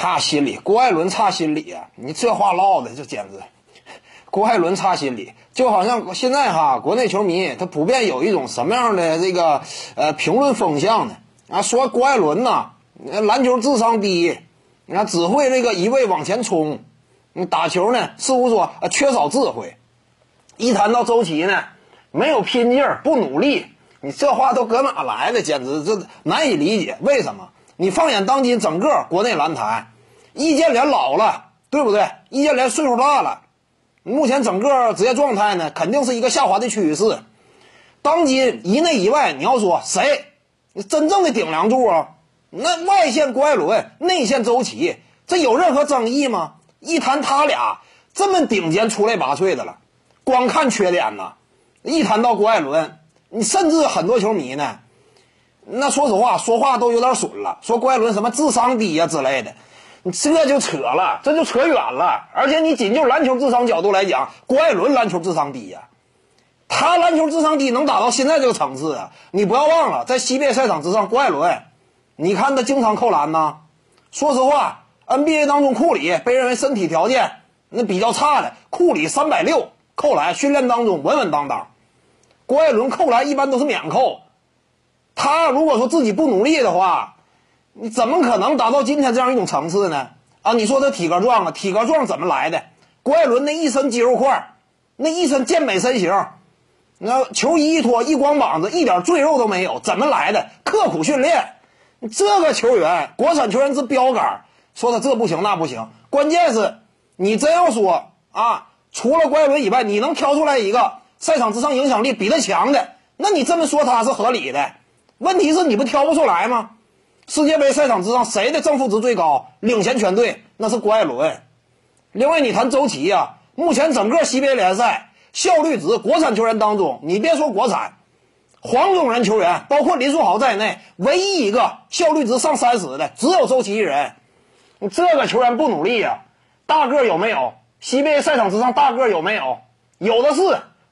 差心理，郭艾伦差心理啊！你这话唠的，这简直，郭艾伦差心理，就好像现在哈，国内球迷他普遍有一种什么样的这个呃评论风向呢？啊，说郭艾伦呐，篮球智商低，你看只会这个一味往前冲，你打球呢似乎说缺少智慧。一谈到周琦呢，没有拼劲儿，不努力，你这话都搁哪来的？简直这难以理解，为什么？你放眼当今整个国内篮坛，易建联老了，对不对？易建联岁数大了，目前整个职业状态呢，肯定是一个下滑的趋势。当今一内一外，你要说谁真正的顶梁柱啊？那外线郭艾伦，内线周琦，这有任何争议吗？一谈他俩这么顶尖、出类拔萃的了，光看缺点呢。一谈到郭艾伦，你甚至很多球迷呢。那说实话，说话都有点损了。说郭艾伦什么智商低呀之类的，你这就扯了，这就扯远了。而且你仅就篮球智商角度来讲，郭艾伦篮球智商低呀，他篮球智商低能打到现在这个层次啊？你不要忘了，在西边赛场之上，郭艾伦，你看他经常扣篮呐。说实话，NBA 当中库里被认为身体条件那比较差的，库里三百六扣篮，训练当中稳稳当当。郭艾伦扣篮一般都是免扣。他如果说自己不努力的话，你怎么可能达到今天这样一种层次呢？啊，你说他体格壮啊，体格壮怎么来的？郭艾伦那一身肌肉块，那一身健美身形，那球衣一脱一光膀子，一点赘肉都没有，怎么来的？刻苦训练，这个球员，国产球员之标杆，说他这不行那不行，关键是，你真要说啊，除了郭艾伦以外，你能挑出来一个赛场之上影响力比他强的，那你这么说他是合理的。问题是你不挑不出来吗？世界杯赛场之上，谁的正负值最高，领先全队？那是郭艾伦。另外，你谈周琦呀，目前整个 CBA 联赛效率值，国产球员当中，你别说国产，黄种人球员，包括林书豪在内，唯一一个效率值上三十的，只有周琦一人。这个球员不努力呀？大个有没有？CBA 赛场之上大个有没有？有的是。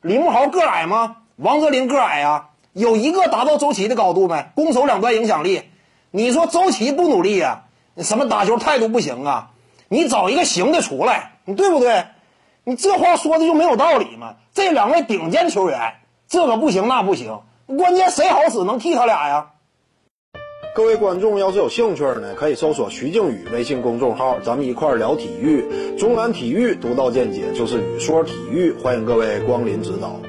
李慕豪个矮吗？王哲林个矮呀。有一个达到周琦的高度没？攻守两端影响力，你说周琦不努力呀？什么打球态度不行啊？你找一个行的出来，你对不对？你这话说的就没有道理吗？这两位顶尖球员，这个不行那不行，关键谁好使能替他俩呀？各位观众要是有兴趣呢，可以搜索徐静宇微信公众号，咱们一块聊体育，中南体育独到见解就是语说体育，欢迎各位光临指导。